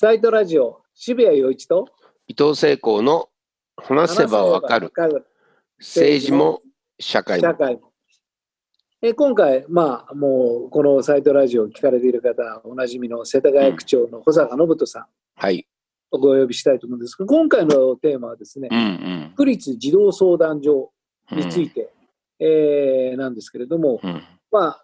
サイトラジオ、渋谷陽一と伊藤聖光の話せばわかる政治も社会も。社会もえ今回、まあ、もうこのサイトラジオを聞かれている方、おなじみの世田谷区長の保坂信人さん、はい。お呼びしたいと思うんですが、今回のテーマはですねう、ん区立児童相談所うん。について、えーなんですけれども、うん。ま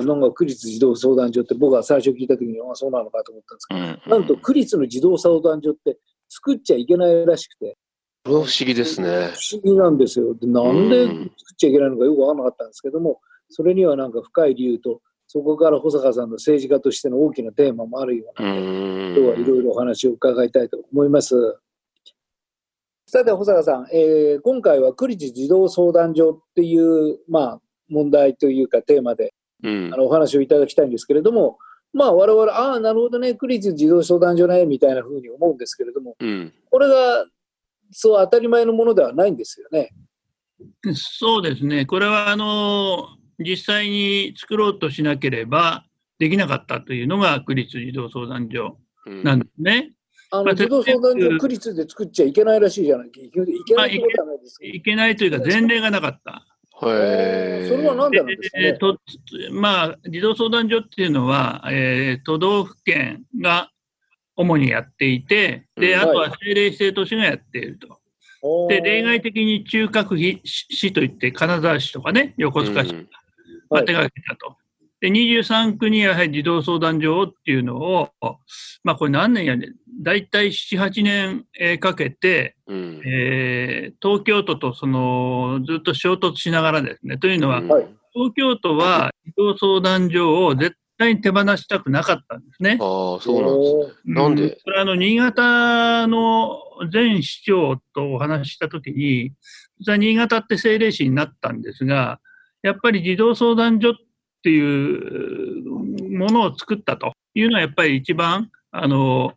あ、なんか区立児童相談所って僕は最初聞いたときに、あそうなのかと思ったんですけうん。ど、なんと区立の児童相談所って作っちゃいけないらしくて、不思議ですね。不思議なんですよ。でなんで作っちゃいけないのかよくわからなかったんですけども、それにはなんか深い理由と、そこから保坂さんの政治家としての大きなテーマもあるよううなので、ん。今日はいろいろお話を伺いたいと思います。さて、保坂さん、えー今回は区立児童相談所っていう、まあ、問題というかテーマでうんあ。のお話をいただきたいんですけれども、まあ、我々、ああ、なるほどね、区立児童相談所ね、みたいなふうに思うんですけれども、うん。これがそう当たり前のものではないんですよね。そうですね、これはあの実際に作ろうとしなければできなかったというのが区立児童相談所うんなんですね。まああの児童相談所、区立で作っちゃいけないらしいじゃないいけいけないってことはないですいけないというか、前例がなかった。へそれは何ででなんですかね？えーとまあ、児童相談所っていうのは、えー都道府県が主にやっていて、でうんあとは政令指定都市がやっていると。で例外的に中核市市といって、金沢市とかね、横須賀市うんまあ、手がけたと。で、23区にやはり児童相談所っていうのを、まあこれ何年やねん、大体7、8年えーかけて、うん。えー東京都とそのずっと衝突しながらですね、というのは、うんはい東京都は児童相談所を絶対に手放したくなかったんですね。ああ、そうなんですね。なんで？うこれはあの新潟の前市長とお話ししたときに、実は新潟って政令市になったんですが、やっぱり児童相談所っていうものを作ったというのは、やっぱり一番、あの、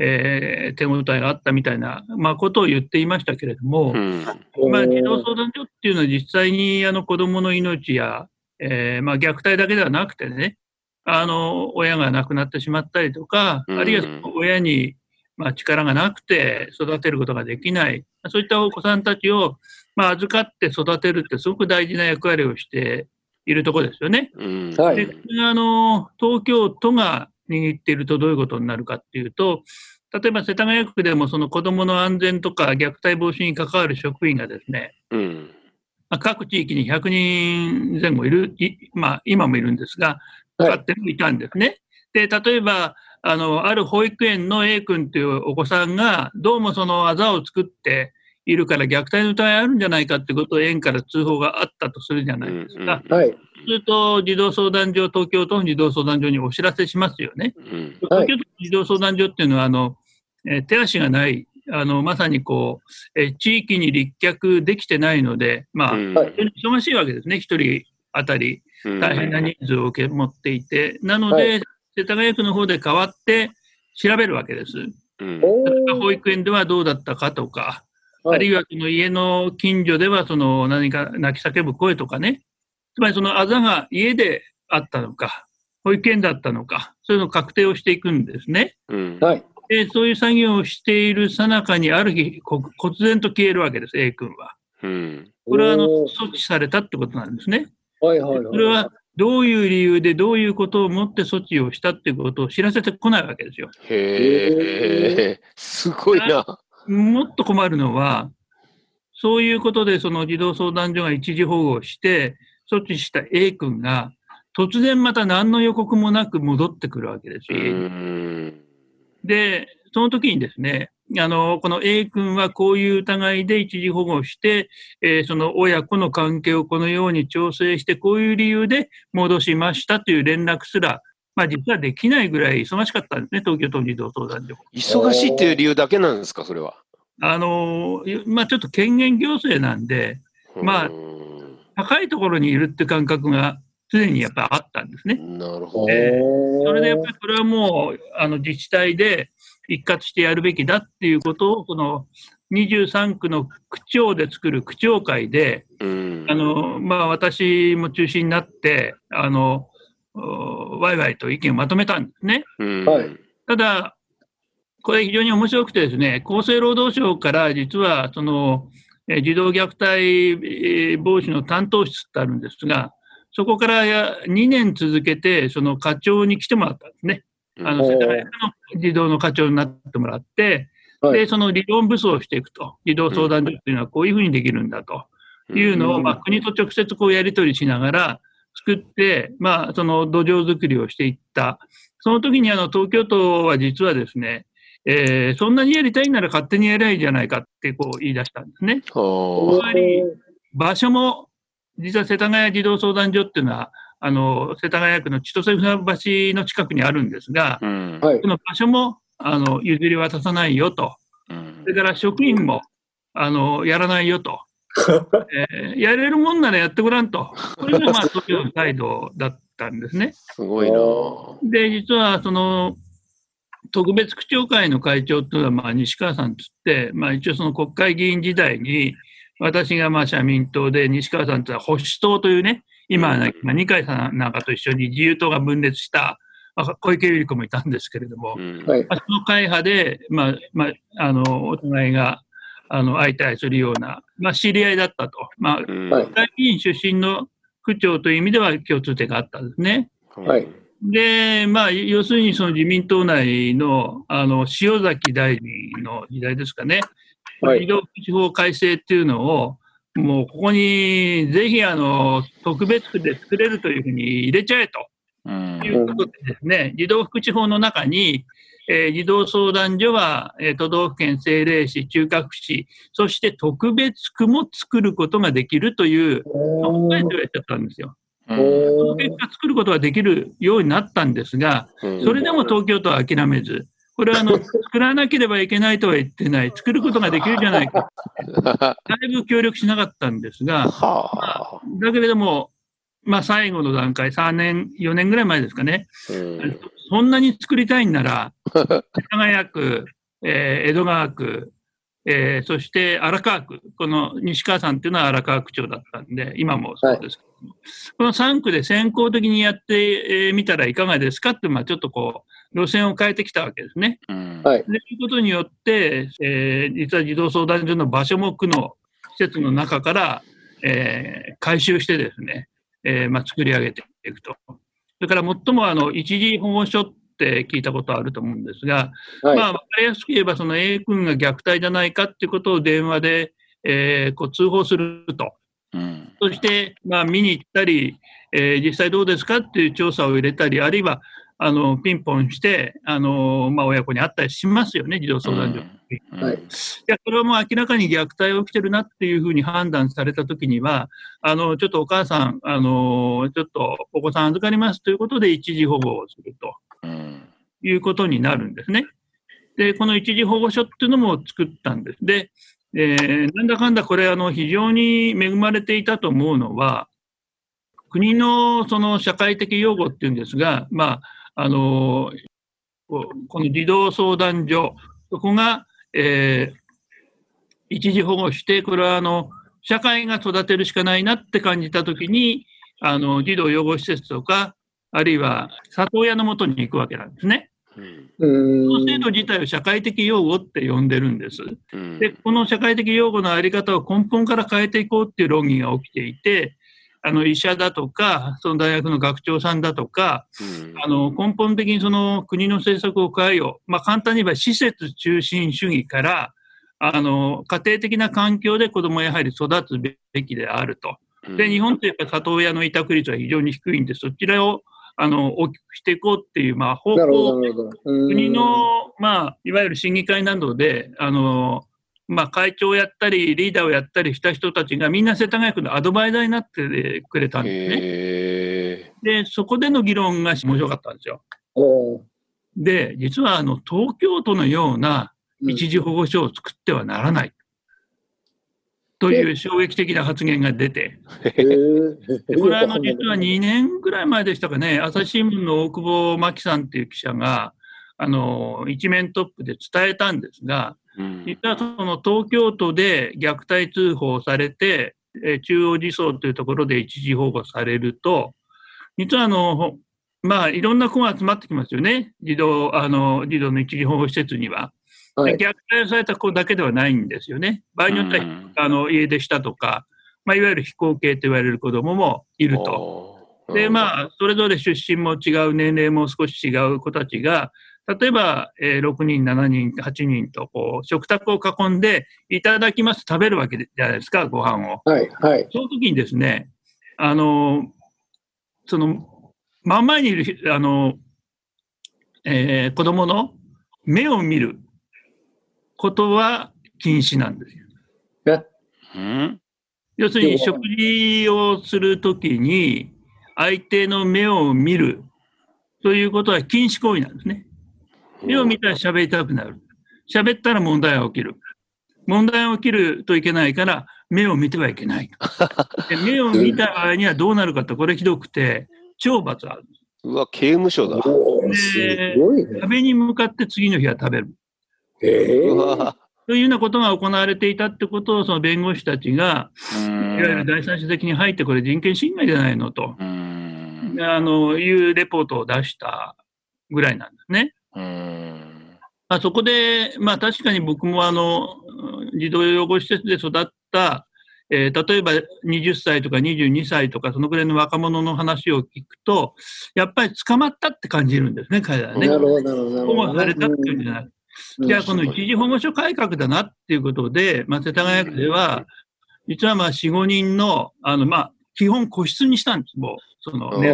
えー手応えがあったみたいな、まあ、ことを言っていましたけれども、うん。まあ、児童相談所っていうのは実際にあの子供の命や、えーまあ、虐待だけではなくてね、あの、親が亡くなってしまったりとか、うんあるいはその親に、まあ、力がなくて育てることができない、そういったお子さんたちを、まあ、預かって育てるってすごく大事な役割をしているところですよね。うん。はいで、あの、東京都が握っているとどういうことになるかっていうと、例えば世田谷区でもその子供の安全とか虐待防止に関わる職員がですね、うん。まあ、各地域に100人前後いる、いまあ、今もいるんですが、はいかってもいたんですね。で、例えば、あの、ある保育園の A 君というお子さんが、どうもそのあざを作っているから虐待の疑いあるんじゃないかってことを園から通報があったとするじゃないですか。はい。すると、児童相談所、東京都の児童相談所にお知らせしますよね。うん。はい東京都の児童相談所っていうのは、あの、えー手足がない、あの、まさにこう、えー地域に立脚できてないので、まあ、うんはい忙しいわけですね、一人当たり大変な人数を受け持っていて、なので、は世田谷区の方で代わって調べるわけです。うん。保ー育園ではどうだったかとか、はいあるいはその家の近所ではその何か泣き叫ぶ声とかね、つまりそのあざが家であったのか、保育園だったのか、そういうのを確定をしていくんですね。うん。はい。で、そういう作業をしているさなかにある日、こ忽然と消えるわけです、A 君は。うん。これはあの措置されたってことなんですね。はいはいはい。それはどういう理由でどういうことをもって措置をしたっていうことを知らせてこないわけですよ。へえ、すごいな。もっと困るのは、そういうことでその児童相談所が一時保護をして、措置した A 君が、突然また何の予告もなく戻ってくるわけですうよ。で、その時にですね、あの、この A 君はこういう疑いで一時保護して、えーその親子の関係をこのように調整して、こういう理由で戻しましたという連絡すら、まあ実はできないぐらい忙しかったんですね、東京都児童相談所。忙しいっていう理由だけなんですか、それは？あの、まあちょっと権限行政なんで、まあうん高いところにいるって感覚が常にやっぱりあったんですね。なるほど。えおーそれでやっぱりこれはもうあの自治体で一括してやるべきだっていうことを、この23区の区長で作る区長会で、うんあのまあ、私も中心になって、あのおワイワイと意見をまとめたんですね。ただ、これ非常に面白くてですね、厚生労働省から実はその、え児童虐待防止の担当室ってあるんですが、そこから2年続けて、その課長に来てもらったんですね。あの世田谷区の児童の課長になってもらって、はい、で、その理論武装をしていくと。児童相談所っていうのはこういうふうにできるんだというのを、まあ、国と直接こうやり取りしながら作って、まあ、その土壌作りをしていった。その時にあの東京都は実はですね、えー、そんなにやりたいなら勝手にやりゃいいじゃないかってこう言い出したんですね。つまり、場所も、実は世田谷児童相談所っていうのは、あの、世田谷区の千歳船橋の近くにあるんですが、うん、その場所も、あの、譲り渡さないよと。うん、それから職員も、あの、やらないよと。えー、やれるもんならやってごらんと。これがまあ、東京の態度だったんですね。すごいなで、実は、その、特別区長会の会長というのは、まあ、西川さんつって、まあ、一応その国会議員時代に、私がまあ社民党で、西川さんというのは保守党というね、今、まあ、二階さんなんかと一緒に自由党が分裂した、まあ、小池百合子もいたんですけれども、うんまあ、その会派で、まあまあ、あのお互いがあの相対するような、まあ、知り合いだったと、まあ、国会議員出身の区長という意味では共通点があったんですね。はい。で、まあ、要するにその自民党内のあの塩崎大臣の時代ですかね、はい、移動地方改正っていうのを、もうここにぜひあの特別区で作れるというふうに入れちゃえと。いうことでですね、児童福祉法の中に、えー、児童相談所は、えー、都道府県政令市、中核市、そして特別区も作ることができるという、考えてやっちゃったんですよ。その結果、作ることができるようになったんですが、それでも東京都は諦めず、これはあの 作らなければいけないとは言ってない、作ることができるじゃないか、だいぶ協力しなかったんですが、まあ、だけれども、まあ、最後の段階、3年、4年ぐらい前ですかね、そんなに作りたいんなら、世田谷区、えー、江戸川区、えー、そして荒川区、この西川さんっていうのは荒川区長だったんで、今もそうですけども、はい、この3区で先行的にやってみたらいかがですかって、まあ、ちょっとこう、路線を変えてきたわけですね。うん、はい、ということによって、えー、実は児童相談所の場所も区の施設の中から、えー、回収してですね、えーまあ、作り上げていくと。それから最もあの一時保護所って聞いたことあると思うんですが、はい、まあ、分かりやすく言えば、その A 君が虐待じゃないかっていうことを電話で、えー、こう通報すると。うん、そして、まあ、見に行ったり、えー、実際どうですかっていう調査を入れたり、あるいはあのピンポンして、あのまあ、親子に会ったりしますよね、児童相談所。うんはい、いやそれはもう明らかに虐待が起きてるなっていうふうに判断されたときには、あのちょっとお母さん、あのちょっとお子さん預かりますということで一時保護をすると。いうことになるんですね。で、この一時保護所っていうのも作ったんです。で、えー、なんだかんだこれ、あの、非常に恵まれていたと思うのは、国のその社会的擁護っていうんですが、まあ、あの、この児童相談所、そこが、えー、一時保護して、これはあの、社会が育てるしかないなって感じたときに、あの、児童養護施設とか、あるいは里親のもとに行くわけなんですね。この制度自体を社会的養護って呼んでるんです。で、この社会的養護のあり方を根本から変えていこうっていう論議が起きていて、あの医者だとか、その大学の学長さんだとか、あの根本的にその国の政策を変えよう、まあ、簡単に言えば施設中心主義から、あの家庭的な環境で子どもやはり育つべきであると。で日本ってやっぱり里親の委託率は非常に低いんで、そちらをあの大きくしていこうっていう、まあ、方向国の、まあ、いわゆる審議会などで、あのまあ、会長をやったり、リーダーをやったりした人たちがみんな世田谷区のアドバイザーになってくれたんですね。で、そこでの議論が面白かったんですよ。で、実はあの東京都のような一時保護所を作ってはならない。という衝撃的な発言が出て、これはあの実は2年ぐらい前でしたかね、朝日新聞の大久保真紀さんっていう記者が、あの一面トップで伝えたんですが、実はその東京都で虐待通報されて、中央児相というところで一時保護されると、実はあのまあ、いろんな子が集まってきますよね。児童、あの、児童の一時保護施設には。はい、虐待された子だけではないんですよね。場合によっては、あの家出したとか、まあ、いわゆる非後継と言われる子どももいると。で、まあ、それぞれ出身も違う、年齢も少し違う子たちが、例えば、えー、6人、7人、8人とこう食卓を囲んで、いただきます、食べるわけじゃないですか、ご飯を。はい、はい。その時にですね、あの、その、真ん前にいる、あの、えー、子供の目を見ることは禁止なんですよ。え？要するに食事をするときに相手の目を見るということは禁止行為なんですね。目を見たら喋りたくなる。喋ったら問題が起きる。問題が起きるといけないから目を見てはいけない。目を見た場合にはどうなるかと、これひどくて、懲罰ある。うわ、刑務所だ。で、ね、壁に向かって次の日は食べる。えー、というようなことが行われていたってことを、その弁護士たちが、いわゆる第三者的に入って、これ人権侵害じゃないのと、あの、いうレポートを出したぐらいなんですね。まあ、そこで、まあ確かに僕もあの、児童養護施設で育った、えー、例えば20歳とか22歳とか、そのぐらいの若者の話を聞くと、やっぱり捕まったって感じるんですね、彼らはね。なるほど、なるほど。保護されたっていうんじゃない。じゃあ、この一時保護所改革だなっていうことで、まあ、世田谷区では、実はまあ4、5人の、あの、まあ、基本個室にしたんです、もう、そのね、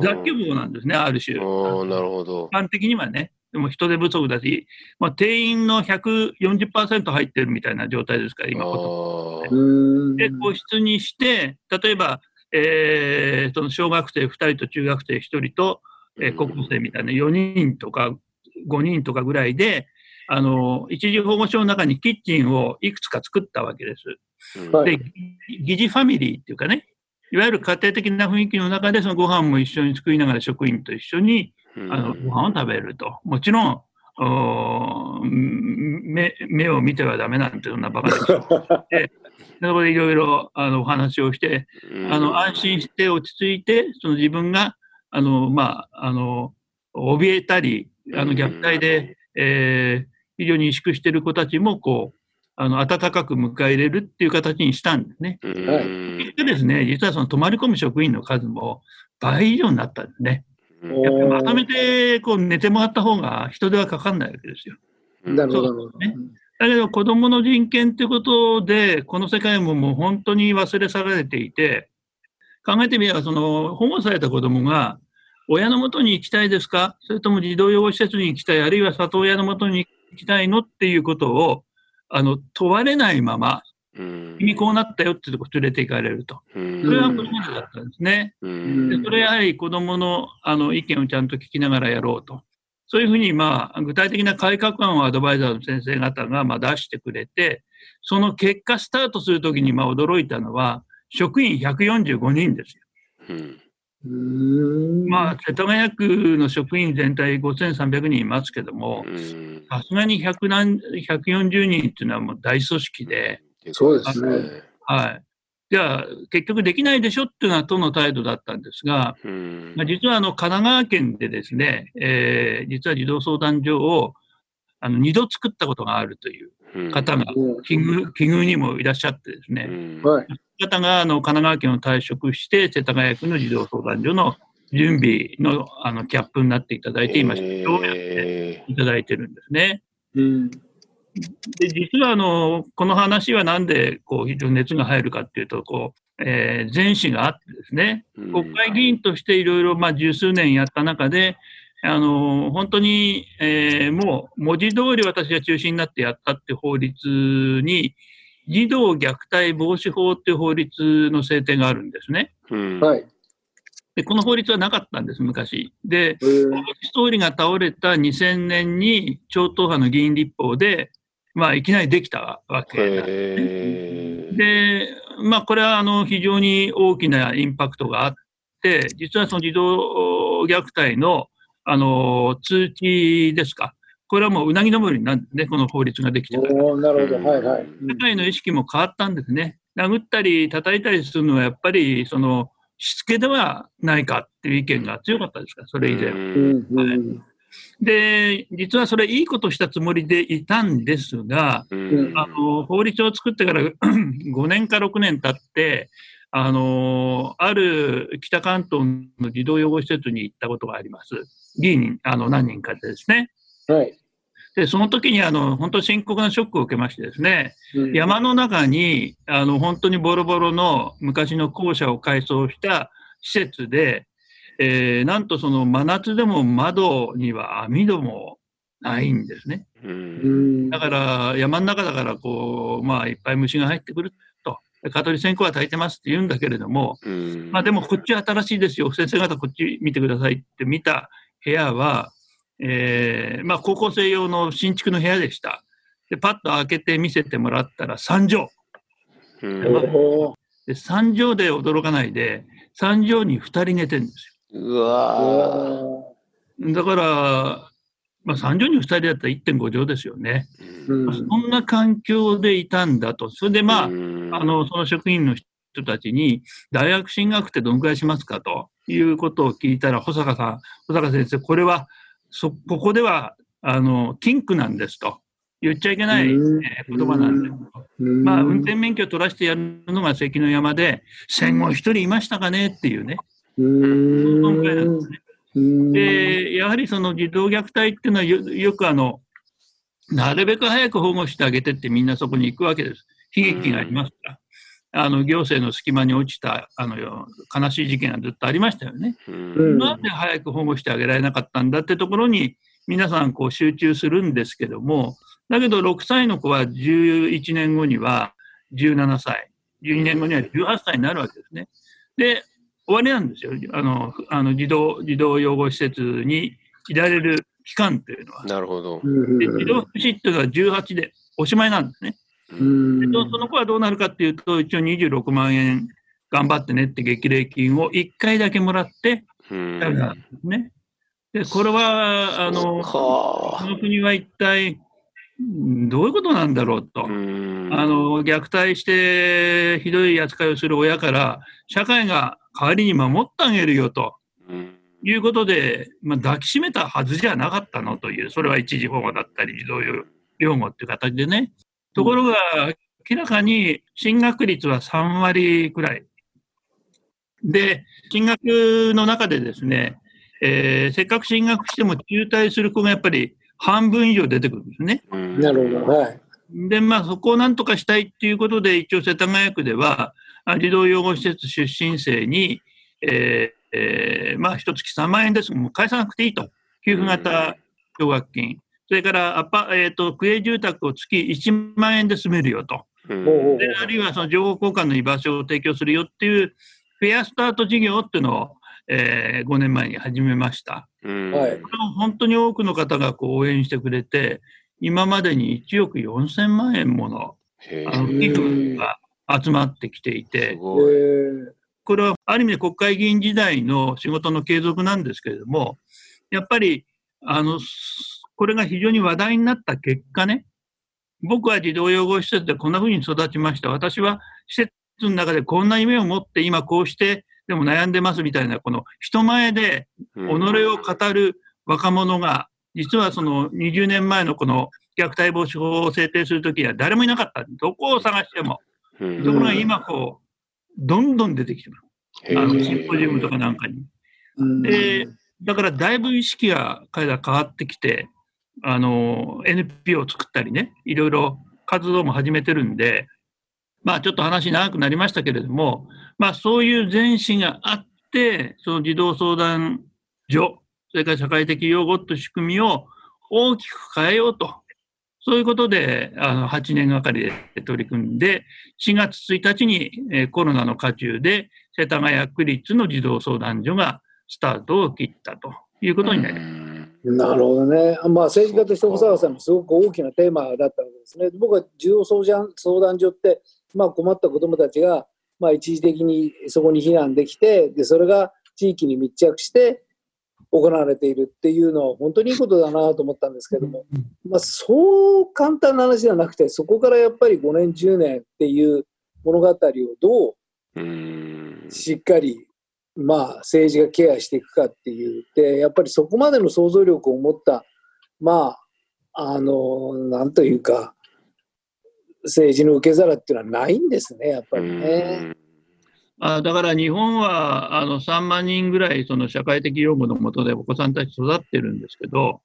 雑居房なんですね、ある種。なるほど。一般的にはね。でも人手不足だし、まあ、定員の140%入ってるみたいな状態ですから、今こそ。で、個室にして、例えば、えー、その小学生2人と中学生1人と、えー、高校生みたいな4人とか5人とかぐらいで、あの、一時保護所の中にキッチンをいくつか作ったわけです。で、疑似ファミリーっていうかね、いわゆる家庭的な雰囲気の中で、そのご飯も一緒に作りながら職員と一緒に、あの、ご飯を食べると。もちろん、目目を見てはダメなんてそんなバカででそこでいろいろあのお話をしてあの安心して落ち着いてその自分があの、まあ、あの怯えたりあの虐待で、えー、非常に萎縮している子たちもこうあの温かく迎え入れるっていう形にしたんですね。はい、でですね、実はその泊まり込む職員の数も倍以上になったんですね。やっぱりまとめてこう寝てもらった方が人手はかかんないわけですよ。なるほど。ね、だけど子供の人権ということで、この世界ももう本当に忘れ去られていて、考えてみれば、その保護された子供が親のもとに行きたいですか？それとも児童養護施設に行きたい、あるいは里親のもとに行きたいの？っていうことを、あの、問われないまま、君こうなったよってとこ連れて行かれると。それはこれまでだったんですね。でそれやはり子供のあの意見をちゃんと聞きながらやろうと。そういうふうに、まあ、具体的な改革案をアドバイザーの先生方がまあ出してくれて、その結果スタートするときにまあ驚いたのは、職員145人ですよ。まあ、世田谷区の職員全体5300人いますけども、さすがに100何140人っていうのはもう大組織で、そうですね。はい。じゃあ、結局できないでしょっていうのは都の態度だったんですが、まあ、実はあの神奈川県でですね、えー、実は児童相談所をあの2度作ったことがあるという方が、奇遇奇遇にもいらっしゃってですね、はい、方があの神奈川県を退職して、世田谷区の児童相談所の準備のあのキャップになっていただいて、今、指導をやっていただいてるんですね。うん。で実はあのこの話はなんでこう非常に熱が入るかっていうとこう、えー、前史があってですね、国会議員としていろいろ十数年やった中で、あの本当に、えー、もう文字通り私が中心になってやったって法律に児童虐待防止法っていう法律の制定があるんですね。はい。で、この法律はなかったんです、昔。で、総理が倒れた2000年に超党派の議員立法で、まあ、いきなりできたわけなんですね。で、まあ、これはあの非常に大きなインパクトがあって、実はその児童虐待のあの通知ですか、これはもううなぎ登りなんで、この法律ができてから。なるほど、はいはい。社会の意識も変わったんですね。殴ったり叩いたりするのはやっぱりそのしつけではないかっていう意見が強かったですか？ら、それ以前。はいで、実はそれいいことしたつもりでいたんですが、あの法律を作ってから 5年か6年経って、あのある北関東の児童養護施設に行ったことがあります。議員あの何人かでですね。はい。で、その時にあの本当深刻なショックを受けましてですね、うん、山の中にあの本当にボロボロの昔の校舎を改装した施設で、えー、なんとその真夏でも窓には網戸もないんですね。だから山の中だからこう、まあ、いっぱい虫が入ってくると、蚊取り線香は焚いてますって言うんだけれども、まあ、でもこっちは新しいですよ、先生方こっち見てくださいって見た部屋は、えーまあ、高校生用の新築の部屋でした。でパッと開けて見せてもらったら3畳。で3畳で驚かないで3畳に2人寝てるんですよ。うわだから、まあ、3畳に2人だったら1.5畳ですよね、うん、そんな環境でいたんだと、それでまあ、うん、あのその職員の人たちに、大学進学ってどのくらいしますかということを聞いたら、保坂さん、保坂先生、これは、そここではあの禁句なんですと。言っちゃいけない、えー、言葉なんです。まあ、運転免許を取らせてやるのが関の山で、戦後一人いましたかね？っていうね。で、やはりその児童虐待っていうのはよよくあの、なるべく早く保護してあげてってみんなそこに行くわけです。悲劇がありますから。あの行政の隙間に落ちたあの悲しい事件がずっとありましたよね。なんで早く保護してあげられなかったんだってところに皆さんこう集中するんですけども、だけど6歳の子は11年後には17歳、12年後には18歳になるわけですね。で、終わりなんですよ。あの、あの児童、児童養護施設にいられる期間っていうのは。なるほど。で児童福祉っていうのは18でおしまいなんですね。でその子はどうなるかっていうと、一応26万円頑張ってねって激励金を1回だけもらってね。で、これは、あの、この国は一体、どういうことなんだろうと。あの、虐待してひどい扱いをする親から、社会が代わりに守ってあげるよと。いうことで、まあ、抱きしめたはずじゃなかったのという、それは一時保護だったり、児童養護っていう形でね。ところが、明らかに進学率は3割くらい。で、進学の中でですね、えー、せっかく進学しても中退する子がやっぱり半分以上出てくるんですね。なるほど。はい。で、まあ、そこをなんとかしたいっていうことで、一応世田谷区では、児童養護施設出身生に、えーえー、まあ、一月3万円ですもう返さなくていいと。給付型奨学金。それからアパ、えーと、区営住宅を月1万円で住めるよと。であるいはその情報交換の居場所を提供するよっていうフェアスタート事業っていうのを、えー、5年前に始めました。はい、本当に多くの方がこう応援してくれて、今までに1億4000万円もの寄付が集まってきていて、これはある意味で国会議員時代の仕事の継続なんですけれども、やっぱり、あの、これが非常に話題になった結果ね、僕は児童養護施設でこんな風に育ちました。私は施設の中でこんな夢を持って今こうしてでも悩んでますみたいな、この人前で己を語る若者が、実はその20年前のこの虐待防止法を制定するときには誰もいなかった。どこを探しても。ところが今こう、どんどん出てきてます。あのシンポジウムとかなんかに。で、だからだいぶ意識が彼ら変わってきて、あの、NPO を作ったりね、いろいろ活動も始めてるんで、まあちょっと話長くなりましたけれども、まあそういう前史があって、その児童相談所、それから社会的養護という仕組みを大きく変えようとそういうことで、あの、8年がかりで取り組んで、4月1日に、コロナの渦中で、世田谷区立の児童相談所がスタートを切ったということになります。なるほどね。まあ、政治家として小沢さんもすごく大きなテーマだったわけですね。僕は児童相談所って、まあ、困った子どもたちが、まあ、一時的にそこに避難できて、でそれが地域に密着して、行われているっていうのは本当にいいことだなと思ったんですけども、まあ、そう簡単な話じゃなくてそこからやっぱり5年10年っていう物語をどうしっかりまあ、政治がケアしていくかっていうでやっぱりそこまでの想像力を持ったまああのなんというか政治の受け皿っていうのはないんですねやっぱりね。あだから日本はあの3万人ぐらいその社会的養護のもとでお子さんたち育ってるんですけど、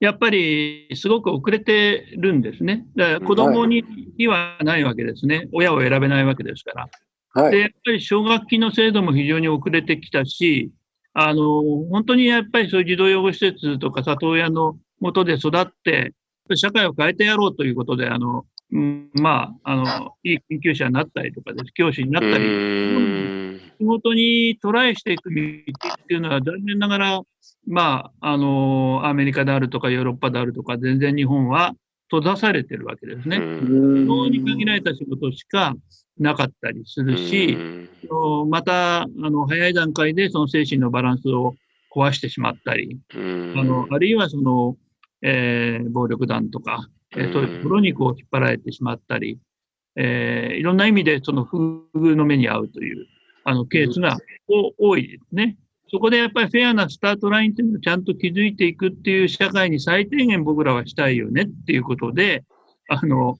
やっぱりすごく遅れてるんですね。だから子供にはないわけですね。親を選べないわけですから。はい、で、やっぱり奨学金の制度も非常に遅れてきたし、あの、本当にやっぱりそういう児童養護施設とか里親のもとで育って、社会を変えてやろうということで、あの、うん、まあ、あの、いい研究者になったりとかです、教師になったり、仕事にトライしていく道っていうのは残念ながら、まあ、あの、アメリカであるとかヨーロッパであるとか、全然日本は閉ざされてるわけですね。非常に限られた仕事しかなかったりするし、また、あの、早い段階でその精神のバランスを壊してしまったり、あの、あるいはその、えー、暴力団とか、えー、そういうところにこう引っ張られてしまったり、えー、いろんな意味でその不遇の目に遭うというあのケースが多いですね。そこでやっぱりフェアなスタートラインっていうのをちゃんと築いていくっていう社会に最低限僕らはしたいよねっていうことで、あの、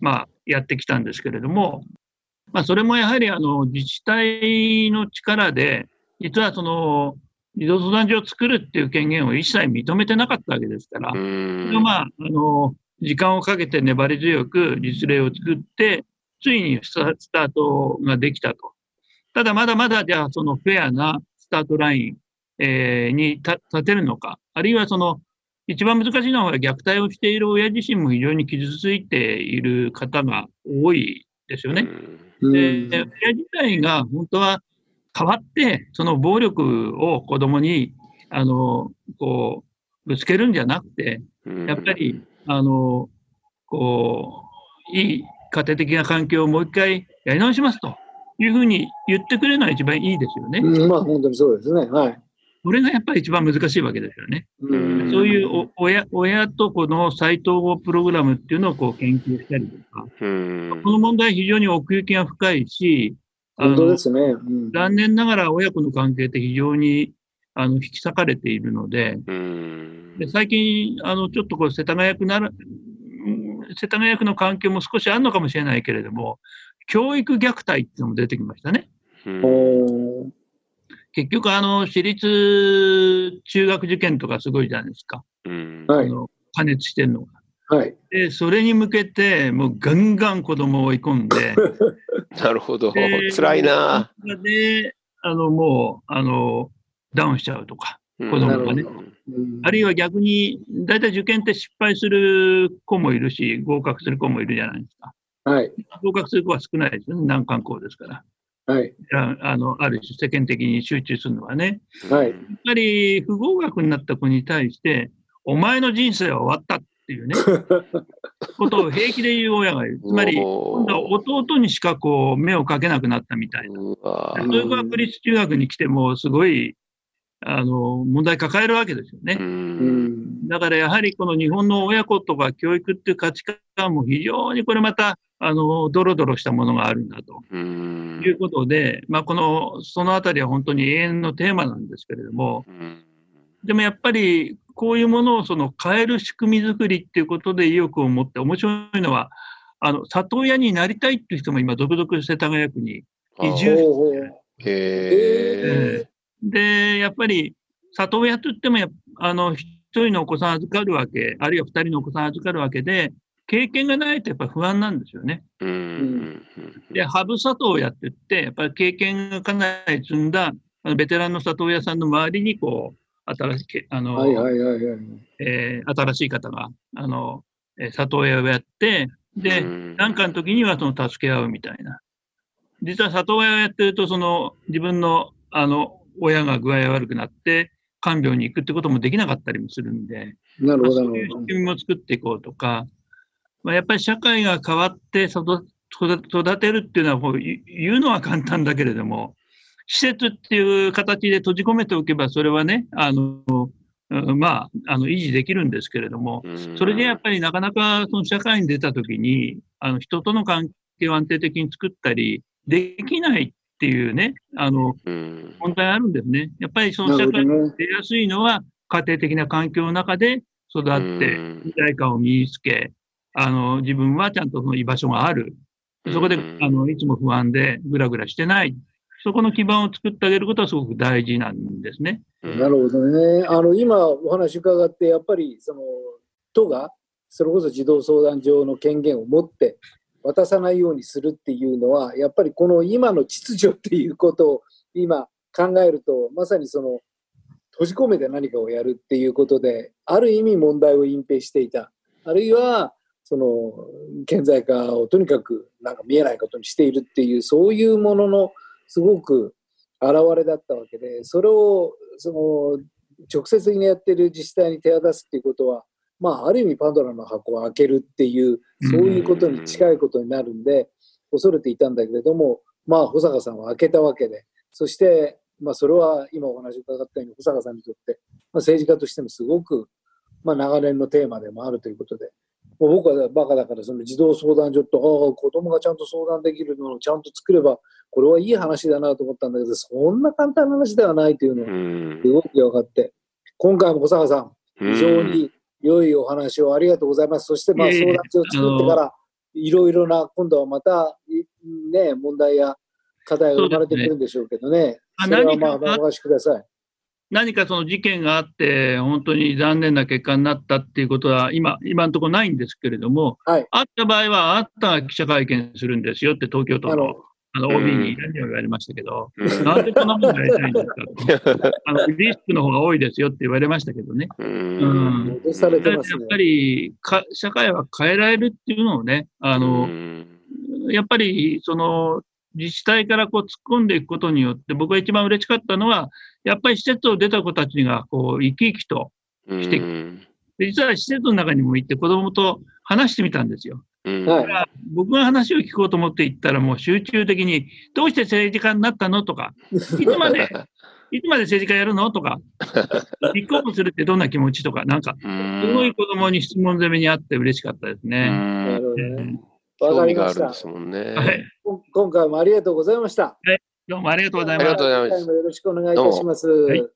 まあ、やってきたんですけれども、まあ、それもやはりあの自治体の力で、実はその児童相談所を作るっていう権限を一切認めてなかったわけですから、それはまあ、あの、時間をかけて粘り強く実例を作って、ついにスタートができたと。ただまだまだじゃあそのフェアなスタートライン、えー、に立てるのか、あるいはその一番難しいのは虐待をしている親自身も非常に傷ついている方が多いですよね。で親自体が本当は変わって、その暴力を子供にあのこうぶつけるんじゃなくて、やっぱりあのこういい家庭的な環境をもう一回やり直しますというふうに言ってくれるのが一番いいですよね。うん、まあ本当にそうですね。はい。これがやっぱり一番難しいわけですよね。うんそういう親親とこの再統合プログラムっていうのをこう研究したりとか、この問題非常に奥行きが深いし、本当ですね、うん、残念ながら親子の関係って非常にあの引き裂かれているので、で最近あのちょっとこう世田谷区なら世田谷区の関係も少しあるのかもしれないけれども、教育虐待っていうのも出てきましたね。結局、あの、私立中学受験とかすごいじゃないですか。うん、あの加熱してるのが。はい。で、それに向けて、もうガンガン子供を追い込んで。なるほど。辛いな。で、あの、もう、あの、ダウンしちゃうとか、子供がね。あるいは逆に、大体受験って失敗する子もいるし、合格する子もいるじゃないですか。はい。合格する子は少ないですよね、難関校ですから。はい。あの、ある種世間的に集中するのはね。はい。やっぱり不合格になった子に対して、お前の人生は終わったっていうね、ことを平気で言う親がいる。つまり、今度は弟にしかこう目をかけなくなったみたいな。そういう子は区立中学に来ても、すごい、あの、問題抱えるわけですよね。だからやはりこの日本の親子とか教育っていう価値観も非常にこれまたあの、ドロドロしたものがあるんだと。いうことで、まあ、この、そのあたりは本当に永遠のテーマなんですけれども、でもやっぱり、こういうものをその変える仕組み作りっていうことで意欲を持って、面白いのは、あの、里親になりたいっていう人も今、続々世田谷区に移住して、で、やっぱり、里親といってもあの、一人のお子さん預かるわけ、あるいは二人のお子さん預かるわけで、経験がないとやっぱり不安なんですよね。うん、で、ハブ里親って言って、やっぱり経験がかなり積んだベテランの里親さんの周りにこう、新しい、あの、え新しい方が、あの、里親をやって、で、何かの時にはその助け合うみたいな。実は里親をやってると、その自分の、あの、親が具合悪くなって、看病に行くってこともできなかったりもするんで、なるほど。そういう仕組みも作っていこうとか、まあ、やっぱり社会が変わって育てるっていうのは言うのは簡単だけれども、施設っていう形で閉じ込めておけば、それはね、あの、まあ、あの維持できるんですけれども、それでやっぱりなかなかその社会に出たときに、あの人との関係を安定的に作ったりできないっていうね、あの、問題あるんですね。やっぱりその社会に出やすいのは、家庭的な環境の中で育って、未来感を身につけ、あの、自分はちゃんとその居場所がある。そこで、あの、いつも不安でぐらぐらしてない。そこの基盤を作ってあげることはすごく大事なんですね。なるほどね。あの、今お話伺って、やっぱり、その、都が、それこそ児童相談所の権限を持って渡さないようにするっていうのは、やっぱりこの今の秩序っていうことを今考えると、まさにその、閉じ込めて何かをやるっていうことで、ある意味問題を隠蔽していた。あるいは、その、顕在化をとにかくなんか見えないことにしているっていう、そういうもののすごく現れだったわけで、それをその直接的にやってる自治体に手を出すっていうことは、まあ、ある意味パンドラの箱を開けるっていう、そういうことに近いことになるんで、恐れていたんだけれども、まあ、保坂さんは開けたわけで、そして、まあ、それは今お話伺ったように、保坂さんにとって、まあ、政治家としてもすごく、まあ、長年のテーマでもあるということで、もう僕はバカだから、その児童相談所と、ああ、子供がちゃんと相談できるのをちゃんと作れば、これはいい話だなと思ったんだけど、そんな簡単な話ではないというのがすごく分かって、今回も小坂さん、非常に良いお話をありがとうございます。そして、まあ、相談所を作ってから、いろいろな、今度はまた、ね、問題や課題が生まれてくるんでしょうけどね。それはまあ、お任せください。何かその事件があって、本当に残念な結果になったっていうことは、今、今のところないんですけれども、はい、あった場合は、あったが記者会見するんですよって、東京都のあの OB に何を言われましたけど、なんでこんなものやりたいんですかと あの、リスクの方が多いですよって言われましたけどね。うん、やっぱりか、社会は変えられるっていうのをね、あの、やっぱりその自治体からこう突っ込んでいくことによって、僕が一番嬉しかったのは、やっぱり施設を出た子たちがこう生き生きとしてで実は施設の中にも行って子供と話してみたんですよ。うん、僕が話を聞こうと思って行ったら、もう集中的に、どうして政治家になったのとか、いつまで、いつまで政治家やるのとか、立候補するってどんな気持ちとか、なんか、すごい子供に質問攻めにあって嬉しかったですね。わかりました。ね、はい。今回もありがとうございました。はい。どうもありがとうございます。ありがとうございます。よろしくお願いいたします。はい